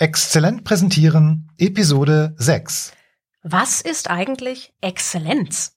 Exzellent präsentieren, Episode 6. Was ist eigentlich Exzellenz?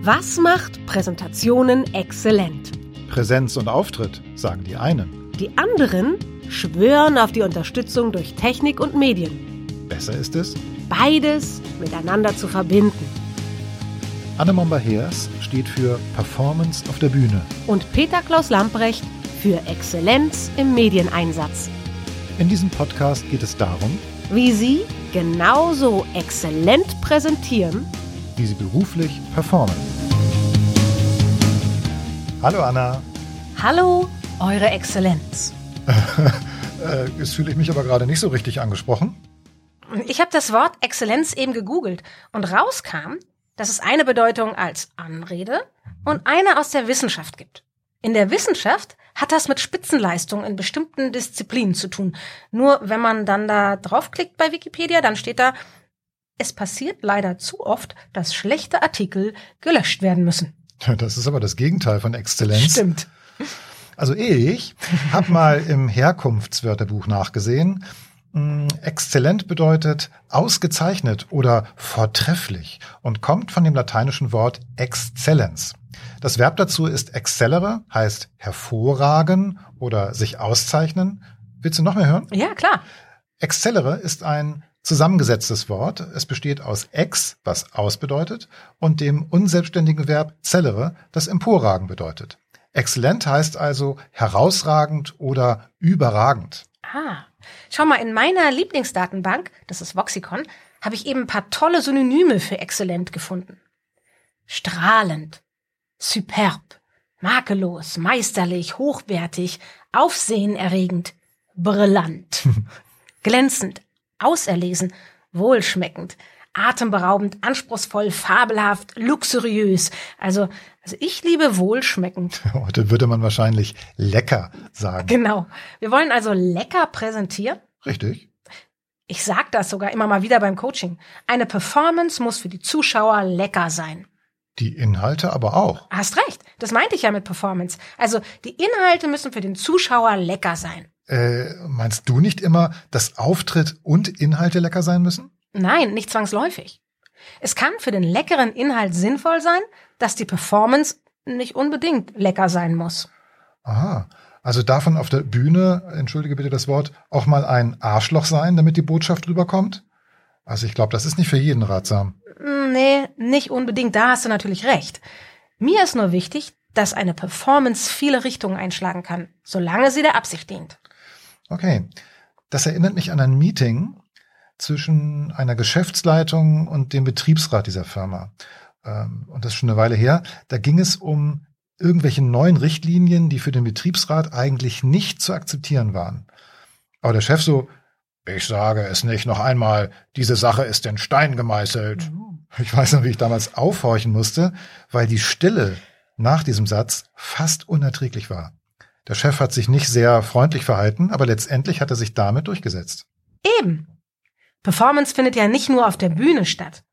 Was macht Präsentationen exzellent? Präsenz und Auftritt, sagen die einen. Die anderen schwören auf die Unterstützung durch Technik und Medien. Besser ist es, Beides miteinander zu verbinden. Anne Momber-Heers steht für Performance auf der Bühne. Und Peter Klaus Lamprecht für Exzellenz im Medieneinsatz. In diesem Podcast geht es darum, Wie Sie genauso exzellent präsentieren, wie sie beruflich performen. Hallo Anna. Hallo, Eure Exzellenz. Äh, jetzt fühle ich mich aber gerade nicht so richtig angesprochen. Ich habe das Wort Exzellenz eben gegoogelt und rauskam, dass es eine Bedeutung als Anrede und eine aus der Wissenschaft gibt. In der Wissenschaft hat das mit Spitzenleistung in bestimmten Disziplinen zu tun. Nur wenn man dann da draufklickt bei Wikipedia, dann steht da, es passiert leider zu oft, dass schlechte Artikel gelöscht werden müssen. Das ist aber das Gegenteil von Exzellenz. Stimmt. Also ich habe mal im Herkunftswörterbuch nachgesehen. Mm, Exzellent bedeutet ausgezeichnet oder vortrefflich und kommt von dem lateinischen Wort excellens. Das Verb dazu ist excellere, heißt hervorragen oder sich auszeichnen. Willst du noch mehr hören? Ja, klar. Excellere ist ein zusammengesetztes Wort. Es besteht aus ex, was aus bedeutet, und dem unselbstständigen Verb cellere, das emporragen bedeutet. Exzellent heißt also herausragend oder überragend. Ah, schau mal, in meiner Lieblingsdatenbank, das ist Voxicon, habe ich eben ein paar tolle Synonyme für exzellent gefunden. Strahlend, superb, makellos, meisterlich, hochwertig, aufsehenerregend, brillant, glänzend, auserlesen, wohlschmeckend, atemberaubend, anspruchsvoll, fabelhaft, luxuriös. Also, also ich liebe wohlschmeckend. Heute würde man wahrscheinlich lecker sagen. Genau. Wir wollen also lecker präsentieren. Richtig? Ich sag das sogar immer mal wieder beim Coaching. Eine Performance muss für die Zuschauer lecker sein. Die Inhalte aber auch. Hast recht. Das meinte ich ja mit Performance. Also die Inhalte müssen für den Zuschauer lecker sein. Äh, meinst du nicht immer, dass Auftritt und Inhalte lecker sein müssen? Nein, nicht zwangsläufig. Es kann für den leckeren Inhalt sinnvoll sein, dass die Performance nicht unbedingt lecker sein muss. Aha. Also davon auf der Bühne, entschuldige bitte das Wort, auch mal ein Arschloch sein, damit die Botschaft rüberkommt? Also ich glaube, das ist nicht für jeden ratsam. Hm, Nee, nicht unbedingt. Da hast du natürlich recht. Mir ist nur wichtig, dass eine Performance viele Richtungen einschlagen kann, solange sie der Absicht dient. Okay. Das erinnert mich an ein Meeting zwischen einer Geschäftsleitung und dem Betriebsrat dieser Firma. Ähm, Und das ist schon eine Weile her. Da ging es um irgendwelche neuen Richtlinien, die für den Betriebsrat eigentlich nicht zu akzeptieren waren. Aber der Chef so, ich sage es nicht noch einmal, diese Sache ist in Stein gemeißelt. Ich weiß noch, wie ich damals aufhorchen musste, weil die Stille nach diesem Satz fast unerträglich war. Der Chef hat sich nicht sehr freundlich verhalten, aber letztendlich hat er sich damit durchgesetzt. Eben. Performance findet ja nicht nur auf der Bühne statt.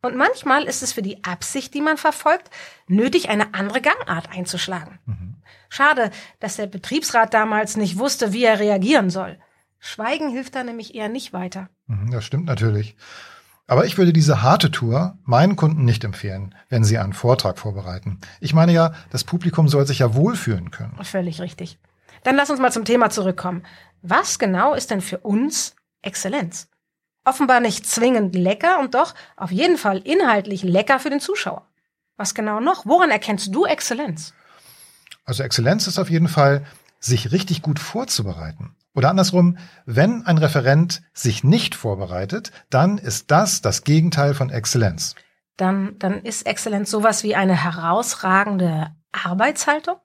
Und manchmal ist es für die Absicht, die man verfolgt, nötig, eine andere Gangart einzuschlagen. Schade, dass der Betriebsrat damals nicht wusste, wie er reagieren soll. Schweigen hilft da nämlich eher nicht weiter. Mhm, Das stimmt natürlich. Aber ich würde diese harte Tour meinen Kunden nicht empfehlen, wenn sie einen Vortrag vorbereiten. Ich meine ja, das Publikum soll sich ja wohlfühlen können. Völlig richtig. Dann lass uns mal zum Thema zurückkommen. Was genau ist denn für uns Exzellenz? Offenbar nicht zwingend lecker und doch auf jeden Fall inhaltlich lecker für den Zuschauer. Was genau noch? Woran erkennst du Exzellenz? Also Exzellenz ist auf jeden Fall, sich richtig gut vorzubereiten. Oder andersrum, wenn ein Referent sich nicht vorbereitet, dann ist das das Gegenteil von Exzellenz. Dann, dann ist Exzellenz sowas wie eine herausragende Arbeitshaltung.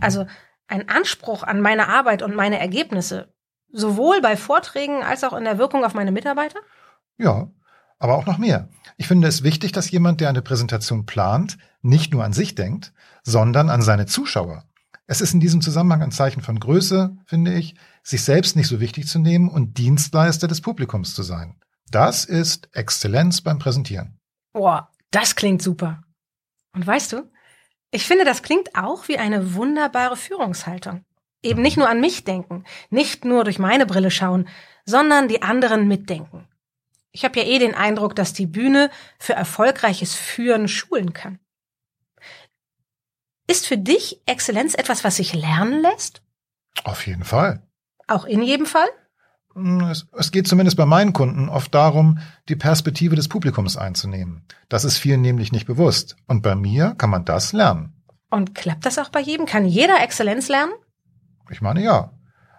Also ein Anspruch an meine Arbeit und meine Ergebnisse, sowohl bei Vorträgen als auch in der Wirkung auf meine Mitarbeiter? Ja, aber auch noch mehr. Ich finde es wichtig, dass jemand, der eine Präsentation plant, nicht nur an sich denkt, sondern an seine Zuschauer. Es ist in diesem Zusammenhang ein Zeichen von Größe, finde ich, sich selbst nicht so wichtig zu nehmen und Dienstleister des Publikums zu sein. Das ist Exzellenz beim Präsentieren. Boah, das klingt super. Und weißt du, ich finde, das klingt auch wie eine wunderbare Führungshaltung. Eben nicht nur an mich denken, nicht nur durch meine Brille schauen, sondern die anderen mitdenken. Ich habe ja eh den Eindruck, dass die Bühne für erfolgreiches Führen schulen kann. Ist für dich Exzellenz etwas, was sich lernen lässt? Auf jeden Fall. Auch in jedem Fall? Hm, es, es, geht zumindest bei meinen Kunden oft darum, die Perspektive des Publikums einzunehmen. Das ist vielen nämlich nicht bewusst. Und bei mir kann man das lernen. Und klappt das auch bei jedem? Kann jeder Exzellenz lernen? Ich meine ja.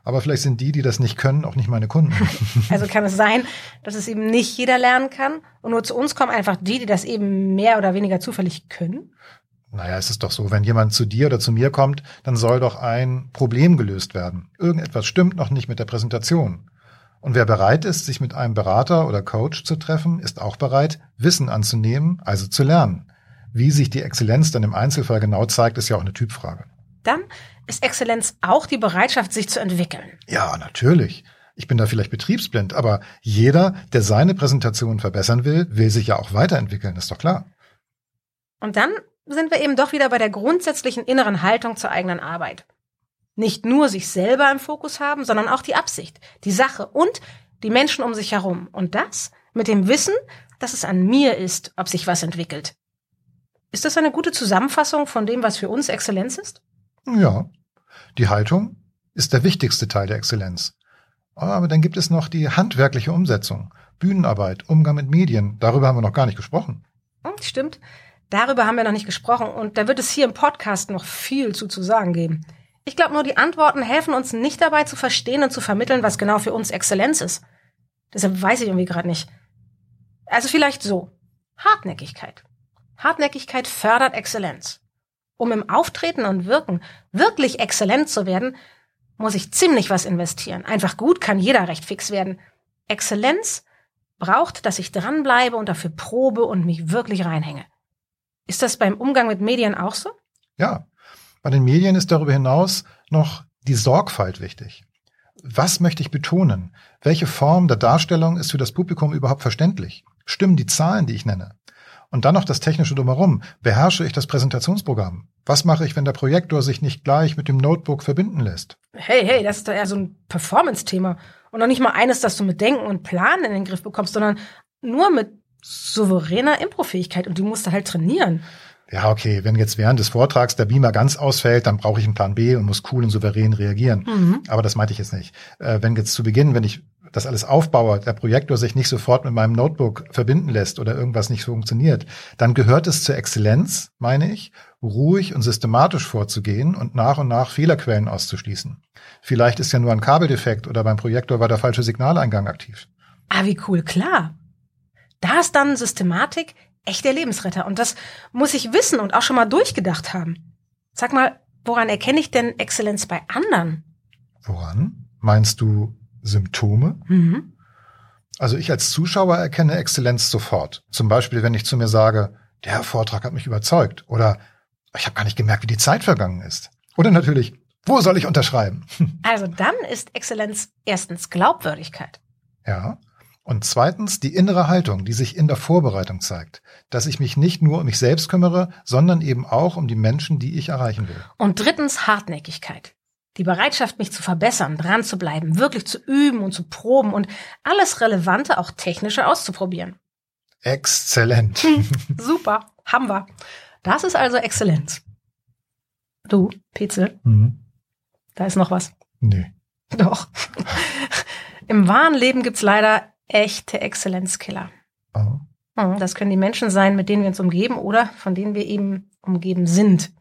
Aber vielleicht sind die, die das nicht können, auch nicht meine Kunden. also kann es sein, dass es eben nicht jeder lernen kann und nur zu uns kommen einfach die, die das eben mehr oder weniger zufällig können? Naja, es ist doch so, wenn jemand zu dir oder zu mir kommt, dann soll doch ein Problem gelöst werden. Irgendetwas stimmt noch nicht mit der Präsentation. Und wer bereit ist, sich mit einem Berater oder Coach zu treffen, ist auch bereit, Wissen anzunehmen, also zu lernen. Wie sich die Exzellenz dann im Einzelfall genau zeigt, ist ja auch eine Typfrage. Dann ist Exzellenz auch die Bereitschaft, sich zu entwickeln. Ja, natürlich. Ich bin da vielleicht betriebsblind, aber jeder, der seine Präsentation verbessern will, will sich ja auch weiterentwickeln, ist doch klar. Und dann sind wir eben doch wieder bei der grundsätzlichen inneren Haltung zur eigenen Arbeit. Nicht nur sich selber im Fokus haben, sondern auch die Absicht, die Sache und die Menschen um sich herum. Und das mit dem Wissen, dass es an mir ist, ob sich was entwickelt. Ist das eine gute Zusammenfassung von dem, was für uns Exzellenz ist? Ja. Die Haltung ist der wichtigste Teil der Exzellenz. Aber dann gibt es noch die handwerkliche Umsetzung, Bühnenarbeit, Umgang mit Medien. Darüber haben wir noch gar nicht gesprochen. Hm, stimmt. Darüber haben wir noch nicht gesprochen und da wird es hier im Podcast noch viel zu zu sagen geben. Ich glaube nur, die Antworten helfen uns nicht dabei zu verstehen und zu vermitteln, was genau für uns Exzellenz ist. Deshalb weiß ich irgendwie gerade nicht. Also vielleicht so. Hartnäckigkeit. Hartnäckigkeit fördert Exzellenz. Um im Auftreten und Wirken wirklich exzellent zu werden, muss ich ziemlich was investieren. Einfach gut kann jeder recht fix werden. Exzellenz braucht, dass ich dranbleibe und dafür probe und mich wirklich reinhänge. Ist das beim Umgang mit Medien auch so? Ja. Bei den Medien ist darüber hinaus noch die Sorgfalt wichtig. Was möchte ich betonen? Welche Form der Darstellung ist für das Publikum überhaupt verständlich? Stimmen die Zahlen, die ich nenne? Und dann noch das technische drumherum. Beherrsche ich das Präsentationsprogramm? Was mache ich, wenn der Projektor sich nicht gleich mit dem Notebook verbinden lässt? Hey, hey, das ist doch eher so ein Performance-Thema. Und noch nicht mal eines, das du mit Denken und Planen in den Griff bekommst, sondern nur mit souveräner Improfähigkeit und die musst du halt trainieren. Ja, okay, wenn jetzt während des Vortrags der Beamer ganz ausfällt, dann brauche ich einen Plan B und muss cool und souverän reagieren. Mhm. Aber das meinte ich jetzt nicht. Äh, wenn jetzt zu Beginn, wenn ich das alles aufbaue, der Projektor sich nicht sofort mit meinem Notebook verbinden lässt oder irgendwas nicht funktioniert, dann gehört es zur Exzellenz, meine ich, ruhig und systematisch vorzugehen und nach und nach Fehlerquellen auszuschließen. Vielleicht ist ja nur ein Kabeldefekt oder beim Projektor war der falsche Signaleingang aktiv. Ah, wie cool, klar. Da ist dann Systematik echt der Lebensretter. Und das muss ich wissen und auch schon mal durchgedacht haben. Sag mal, woran erkenne ich denn Exzellenz bei anderen? Woran? Meinst du Symptome. Mhm. Also ich als Zuschauer erkenne Exzellenz sofort. Zum Beispiel, wenn ich zu mir sage, der Vortrag hat mich überzeugt oder ich habe gar nicht gemerkt, wie die Zeit vergangen ist. Oder natürlich, wo soll ich unterschreiben? Also dann ist Exzellenz erstens Glaubwürdigkeit. Ja. Und zweitens die innere Haltung, die sich in der Vorbereitung zeigt, dass ich mich nicht nur um mich selbst kümmere, sondern eben auch um die Menschen, die ich erreichen will. Und drittens Hartnäckigkeit. Die Bereitschaft, mich zu verbessern, dran zu bleiben, wirklich zu üben und zu proben und alles Relevante, auch technische auszuprobieren. Exzellent. Hm, super, haben wir. Das ist also Exzellenz. Du, Petzel, mhm. da ist noch was. Nee. Doch. Im wahren Leben gibt's leider echte Exzellenzkiller. Oh. Hm, das können die Menschen sein, mit denen wir uns umgeben oder von denen wir eben umgeben sind.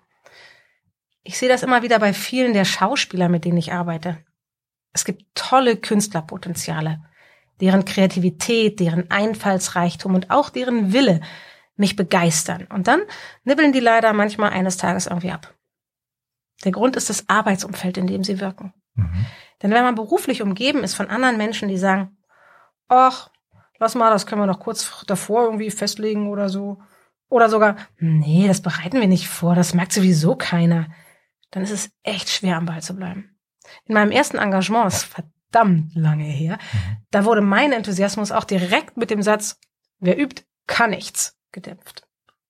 Ich sehe das immer wieder bei vielen der Schauspieler, mit denen ich arbeite. Es gibt tolle Künstlerpotenziale, deren Kreativität, deren Einfallsreichtum und auch deren Wille mich begeistern. Und dann nibbeln die leider manchmal eines Tages irgendwie ab. Der Grund ist das Arbeitsumfeld, in dem sie wirken. Mhm. Denn wenn man beruflich umgeben ist von anderen Menschen, die sagen, ach, lass mal, das können wir noch kurz davor irgendwie festlegen oder so. Oder sogar, nee, das bereiten wir nicht vor, das merkt sowieso keiner dann ist es echt schwer am Ball zu bleiben. In meinem ersten Engagement, ist verdammt lange her, mhm. da wurde mein Enthusiasmus auch direkt mit dem Satz, wer übt, kann nichts, gedämpft.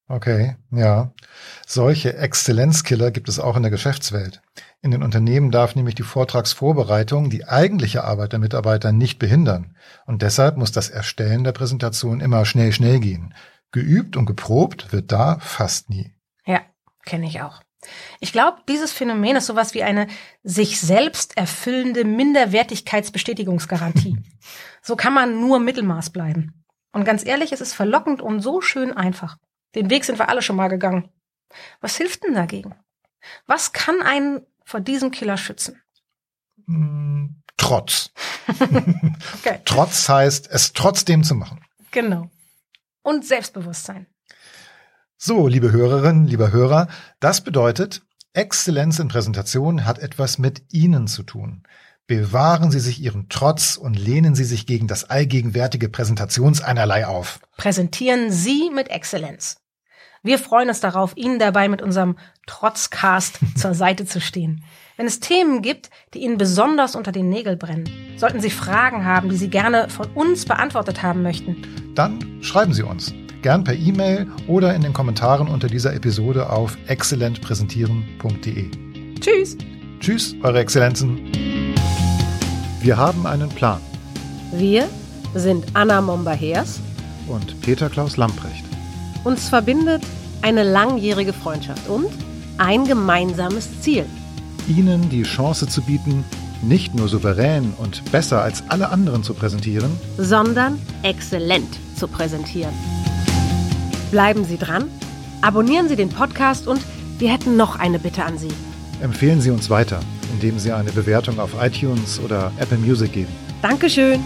Okay, ja. Solche Exzellenzkiller gibt es auch in der Geschäftswelt. In den Unternehmen darf nämlich die Vortragsvorbereitung die eigentliche Arbeit der Mitarbeiter nicht behindern. Und deshalb muss das Erstellen der Präsentation immer schnell, schnell gehen. Geübt und geprobt wird da fast nie. Ja, kenne ich auch. Ich glaube, dieses Phänomen ist sowas wie eine sich selbst erfüllende Minderwertigkeitsbestätigungsgarantie. so kann man nur Mittelmaß bleiben. Und ganz ehrlich, es ist verlockend und so schön einfach. Den Weg sind wir alle schon mal gegangen. Was hilft denn dagegen? Was kann einen vor diesem Killer schützen? Mm, Trotz. okay. Trotz heißt, es trotzdem zu machen. Genau. Und Selbstbewusstsein. So, liebe Hörerinnen, lieber Hörer, das bedeutet, Exzellenz in Präsentation hat etwas mit Ihnen zu tun. Bewahren Sie sich Ihren Trotz und lehnen Sie sich gegen das allgegenwärtige Präsentationseinerlei auf. Präsentieren Sie mit Exzellenz. Wir freuen uns darauf, Ihnen dabei mit unserem Trotzcast zur Seite zu stehen. Wenn es Themen gibt, die Ihnen besonders unter den Nägeln brennen, sollten Sie Fragen haben, die Sie gerne von uns beantwortet haben möchten, dann schreiben Sie uns. Gern per E-Mail oder in den Kommentaren unter dieser Episode auf exzellentpräsentieren.de. Tschüss. Tschüss, Eure Exzellenzen. Wir haben einen Plan. Wir sind Anna Momba-Hers und Peter Klaus Lamprecht. Uns verbindet eine langjährige Freundschaft und ein gemeinsames Ziel. Ihnen die Chance zu bieten, nicht nur souverän und besser als alle anderen zu präsentieren, sondern exzellent zu präsentieren. Bleiben Sie dran, abonnieren Sie den Podcast und wir hätten noch eine Bitte an Sie. Empfehlen Sie uns weiter, indem Sie eine Bewertung auf iTunes oder Apple Music geben. Dankeschön.